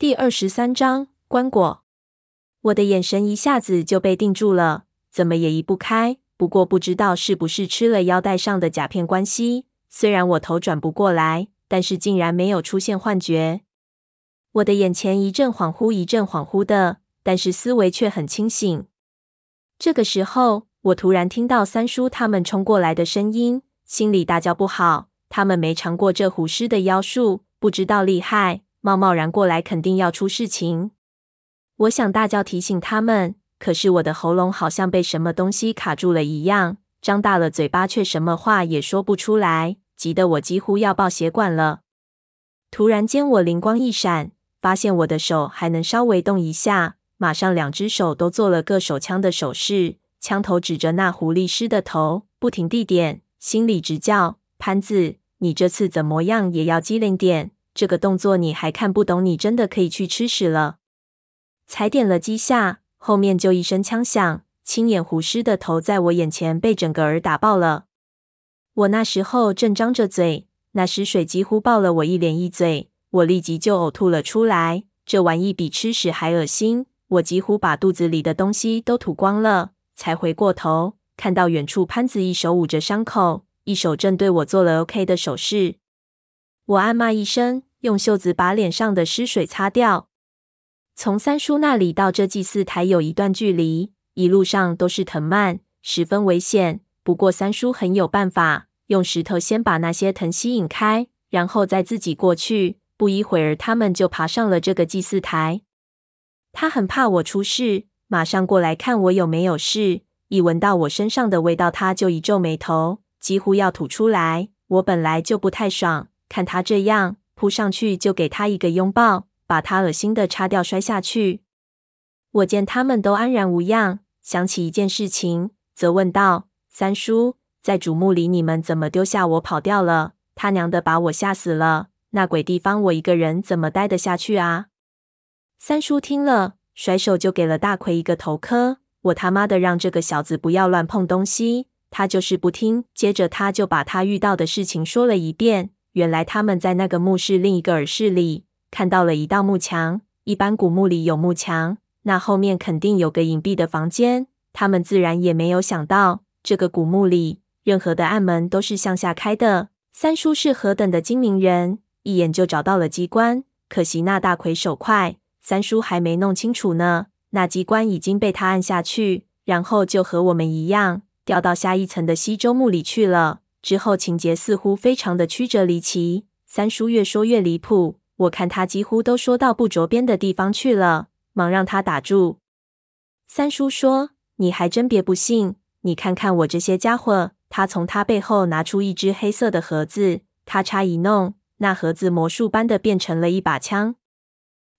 第二十三章棺椁。我的眼神一下子就被定住了，怎么也移不开。不过不知道是不是吃了腰带上的甲片关系，虽然我头转不过来，但是竟然没有出现幻觉。我的眼前一阵恍惚，一阵恍惚的，但是思维却很清醒。这个时候，我突然听到三叔他们冲过来的声音，心里大叫不好。他们没尝过这虎师的妖术，不知道厉害。贸贸然过来，肯定要出事情。我想大叫提醒他们，可是我的喉咙好像被什么东西卡住了一样，张大了嘴巴，却什么话也说不出来，急得我几乎要爆血管了。突然间，我灵光一闪，发现我的手还能稍微动一下，马上两只手都做了个手枪的手势，枪头指着那狐狸师的头，不停地点，心里直叫：潘子，你这次怎么样也要机灵点。这个动作你还看不懂？你真的可以去吃屎了！才点了几下，后面就一声枪响，青眼狐师的头在我眼前被整个儿打爆了。我那时候正张着嘴，那尸水几乎爆了我一脸一嘴，我立即就呕吐了出来。这玩意比吃屎还恶心，我几乎把肚子里的东西都吐光了。才回过头，看到远处潘子一手捂着伤口，一手正对我做了 OK 的手势。我暗骂一声。用袖子把脸上的湿水擦掉。从三叔那里到这祭祀台有一段距离，一路上都是藤蔓，十分危险。不过三叔很有办法，用石头先把那些藤吸引开，然后再自己过去。不一会儿，他们就爬上了这个祭祀台。他很怕我出事，马上过来看我有没有事。一闻到我身上的味道，他就一皱眉头，几乎要吐出来。我本来就不太爽，看他这样。扑上去就给他一个拥抱，把他恶心的叉掉摔下去。我见他们都安然无恙，想起一件事情，则问道：“三叔，在主墓里你们怎么丢下我跑掉了？他娘的把我吓死了！那鬼地方我一个人怎么待得下去啊？”三叔听了，甩手就给了大奎一个头磕。我他妈的让这个小子不要乱碰东西，他就是不听。接着他就把他遇到的事情说了一遍。原来他们在那个墓室另一个耳室里看到了一道幕墙。一般古墓里有幕墙，那后面肯定有个隐蔽的房间。他们自然也没有想到，这个古墓里任何的暗门都是向下开的。三叔是何等的精明人，一眼就找到了机关。可惜那大魁手快，三叔还没弄清楚呢，那机关已经被他按下去，然后就和我们一样掉到下一层的西周墓里去了。之后情节似乎非常的曲折离奇，三叔越说越离谱，我看他几乎都说到不着边的地方去了，忙让他打住。三叔说：“你还真别不信，你看看我这些家伙。”他从他背后拿出一只黑色的盒子，咔嚓一弄，那盒子魔术般的变成了一把枪。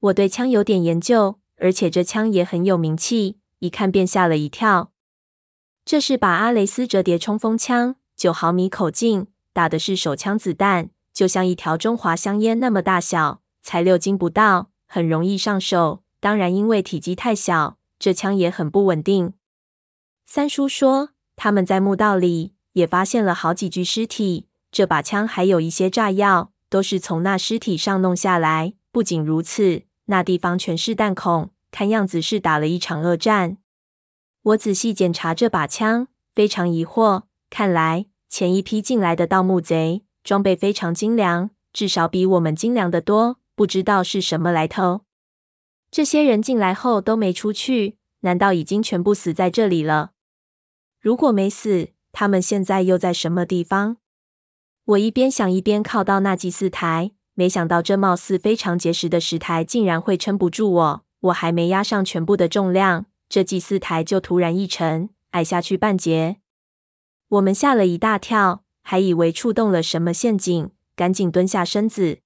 我对枪有点研究，而且这枪也很有名气，一看便吓了一跳。这是把阿雷斯折叠冲锋枪。九毫米口径，打的是手枪子弹，就像一条中华香烟那么大小，才六斤不到，很容易上手。当然，因为体积太小，这枪也很不稳定。三叔说，他们在墓道里也发现了好几具尸体，这把枪还有一些炸药，都是从那尸体上弄下来。不仅如此，那地方全是弹孔，看样子是打了一场恶战。我仔细检查这把枪，非常疑惑。看来前一批进来的盗墓贼装备非常精良，至少比我们精良得多。不知道是什么来头。这些人进来后都没出去，难道已经全部死在这里了？如果没死，他们现在又在什么地方？我一边想一边靠到那祭祀台，没想到这貌似非常结实的石台竟然会撑不住我。我还没压上全部的重量，这祭祀台就突然一沉，矮下去半截。我们吓了一大跳，还以为触动了什么陷阱，赶紧蹲下身子。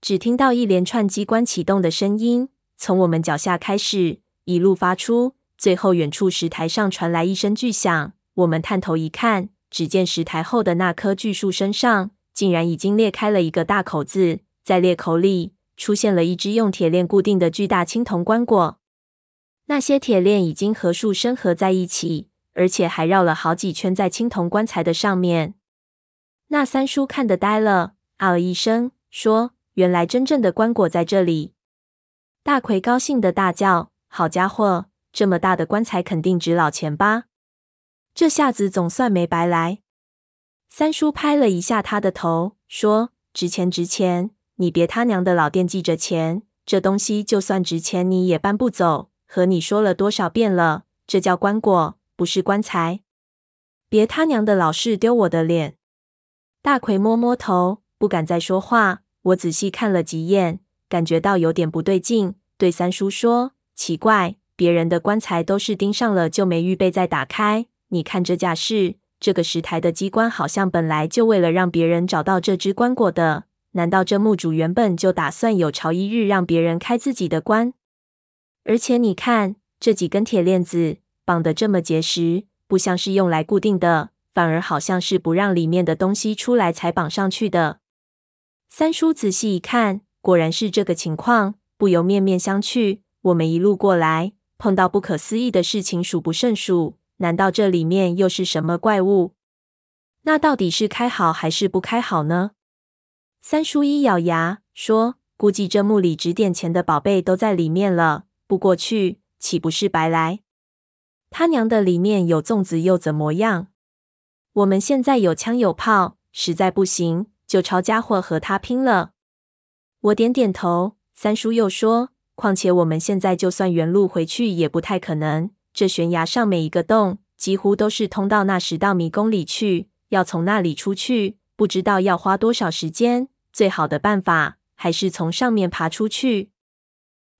只听到一连串机关启动的声音，从我们脚下开始，一路发出，最后远处石台上传来一声巨响。我们探头一看，只见石台后的那棵巨树身上，竟然已经裂开了一个大口子，在裂口里出现了一只用铁链固定的巨大青铜棺椁。那些铁链已经和树生合在一起。而且还绕了好几圈在青铜棺材的上面。那三叔看得呆了，啊了一声，说：“原来真正的棺椁在这里。”大奎高兴地大叫：“好家伙，这么大的棺材肯定值老钱吧？这下子总算没白来。”三叔拍了一下他的头，说：“值钱，值钱！你别他娘的老惦记着钱，这东西就算值钱，你也搬不走。和你说了多少遍了，这叫棺椁，不是棺材。别他娘的老是丢我的脸。”大奎摸摸头，不敢再说话。我仔细看了几眼。感觉到有点不对劲，对三叔说：“奇怪，别人的棺材都是钉上了就没预备再打开。你看这架势，这个石台的机关好像本来就为了让别人找到这只棺椁的。难道这墓主原本就打算有朝一日让别人开自己的棺？而且你看这几根铁链子绑得这么结实，不像是用来固定的，反而好像是不让里面的东西出来才绑上去的。”三叔仔细一看。果然是这个情况，不由面面相觑。我们一路过来，碰到不可思议的事情数不胜数。难道这里面又是什么怪物？那到底是开好还是不开好呢？三叔一咬牙说：“估计这墓里值点钱的宝贝都在里面了，不过去岂不是白来？他娘的，里面有粽子又怎么样？我们现在有枪有炮，实在不行就抄家伙和他拼了。”我点点头，三叔又说：“况且我们现在就算原路回去，也不太可能。这悬崖上每一个洞，几乎都是通到那十道迷宫里去。要从那里出去，不知道要花多少时间。最好的办法，还是从上面爬出去。”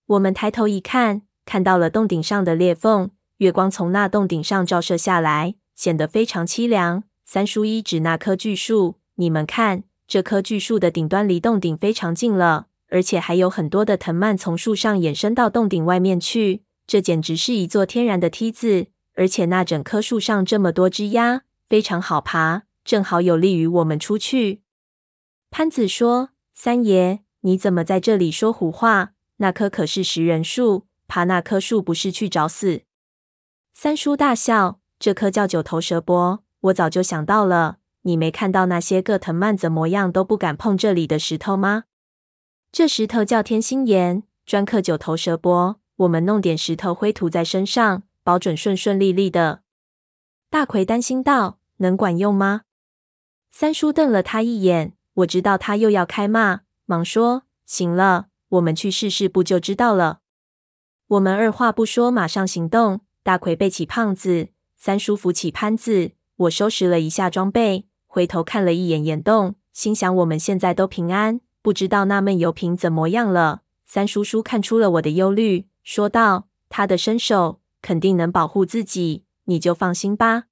我们抬头一看，看到了洞顶上的裂缝，月光从那洞顶上照射下来，显得非常凄凉。三叔一指那棵巨树：“你们看。”这棵巨树的顶端离洞顶非常近了，而且还有很多的藤蔓从树上延伸到洞顶外面去。这简直是一座天然的梯子，而且那整棵树上这么多枝桠，非常好爬，正好有利于我们出去。潘子说：“三爷，你怎么在这里说胡话？那棵可是食人树，爬那棵树不是去找死？”三叔大笑：“这颗叫九头蛇柏，我早就想到了。”你没看到那些个藤蔓怎么样都不敢碰这里的石头吗？这石头叫天心岩，专克九头蛇柏。我们弄点石头灰涂在身上，保准顺顺利利的。大奎担心道：“能管用吗？”三叔瞪了他一眼，我知道他又要开骂，忙说：“行了，我们去试试，不就知道了。”我们二话不说，马上行动。大奎背起胖子，三叔扶起潘子，我收拾了一下装备。回头看了一眼岩洞，心想我们现在都平安，不知道那闷油瓶怎么样了。三叔叔看出了我的忧虑，说道：“他的身手肯定能保护自己，你就放心吧。”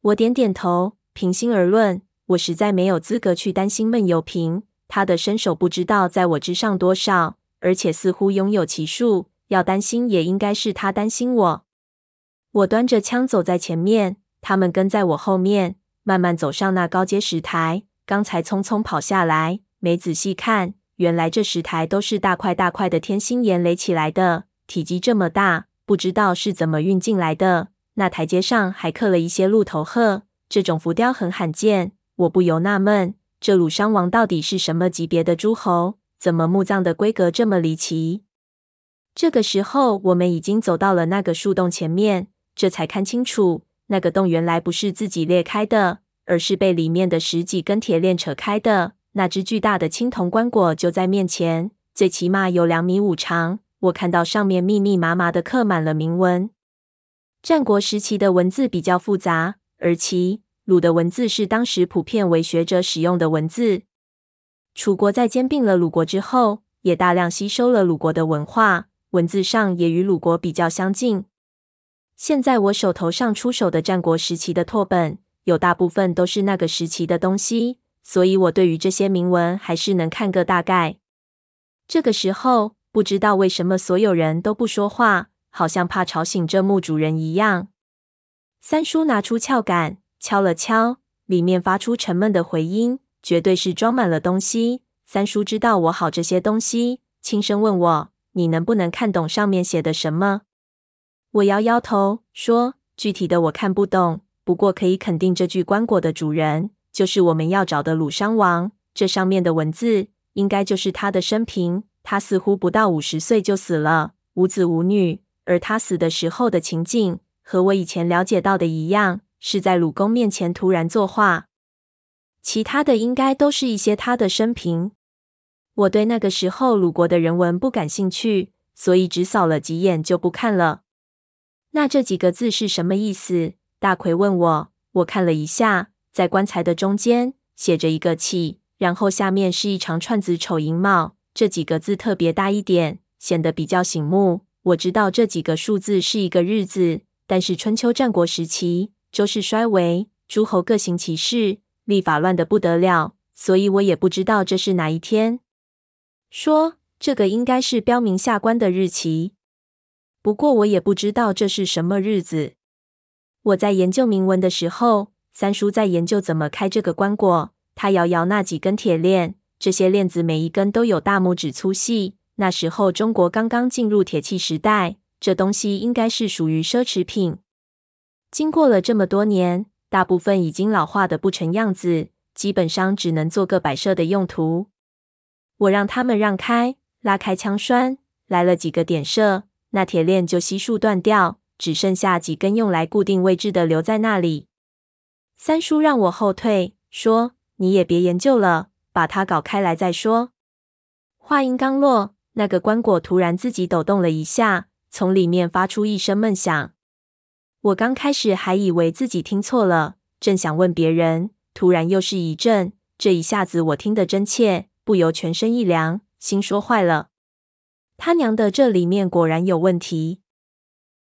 我点点头。平心而论，我实在没有资格去担心闷油瓶。他的身手不知道在我之上多少，而且似乎拥有奇术。要担心也应该是他担心我。我端着枪走在前面，他们跟在我后面。慢慢走上那高阶石台，刚才匆匆跑下来，没仔细看，原来这石台都是大块大块的天心岩垒起来的，体积这么大，不知道是怎么运进来的。那台阶上还刻了一些鹿头鹤，这种浮雕很罕见。我不由纳闷，这鲁商王到底是什么级别的诸侯？怎么墓葬的规格这么离奇？这个时候，我们已经走到了那个树洞前面，这才看清楚。那个洞原来不是自己裂开的，而是被里面的十几根铁链扯开的。那只巨大的青铜棺椁就在面前，最起码有两米五长。我看到上面密密麻麻的刻满了铭文。战国时期的文字比较复杂，而齐鲁的文字是当时普遍为学者使用的文字。楚国在兼并了鲁国之后，也大量吸收了鲁国的文化，文字上也与鲁国比较相近。现在我手头上出手的战国时期的拓本，有大部分都是那个时期的东西，所以我对于这些铭文还是能看个大概。这个时候，不知道为什么所有人都不说话，好像怕吵醒这墓主人一样。三叔拿出撬杆，敲了敲，里面发出沉闷的回音，绝对是装满了东西。三叔知道我好这些东西，轻声问我：“你能不能看懂上面写的什么？”我摇摇头说：“具体的我看不懂，不过可以肯定，这具棺椁的主人就是我们要找的鲁殇王。这上面的文字应该就是他的生平。他似乎不到五十岁就死了，无子无女。而他死的时候的情景，和我以前了解到的一样，是在鲁公面前突然作画。其他的应该都是一些他的生平。我对那个时候鲁国的人文不感兴趣，所以只扫了几眼就不看了。那这几个字是什么意思？大奎问我。我看了一下，在棺材的中间写着一个气，然后下面是一长串子丑寅卯，这几个字特别大一点，显得比较醒目。我知道这几个数字是一个日子，但是春秋战国时期，周室衰微，诸侯各行其事，历法乱得不得了，所以我也不知道这是哪一天。说这个应该是标明下棺的日期，不过我也不知道这是什么日子。我在研究铭文的时候，三叔在研究怎么开这个棺椁。他摇摇那几根铁链，这些链子每一根都有大拇指粗细。那时候中国刚刚进入铁器时代，这东西应该是属于奢侈品。经过了这么多年，大部分已经老化的不成样子，基本上只能做个摆设的用途。我让他们让开，拉开枪栓，来了几个点射，那铁链就悉数断掉，只剩下几根用来固定位置的留在那里。三叔让我后退，说：“你也别研究了，把它搞开来再说。”话音刚落。那个棺椁突然自己抖动了一下，从里面发出一声闷响。我刚开始还以为自己听错了，正想问别人，突然又是一阵。这一下子我听得真切，不由全身一凉，心说坏了。他娘的，这里面果然有问题。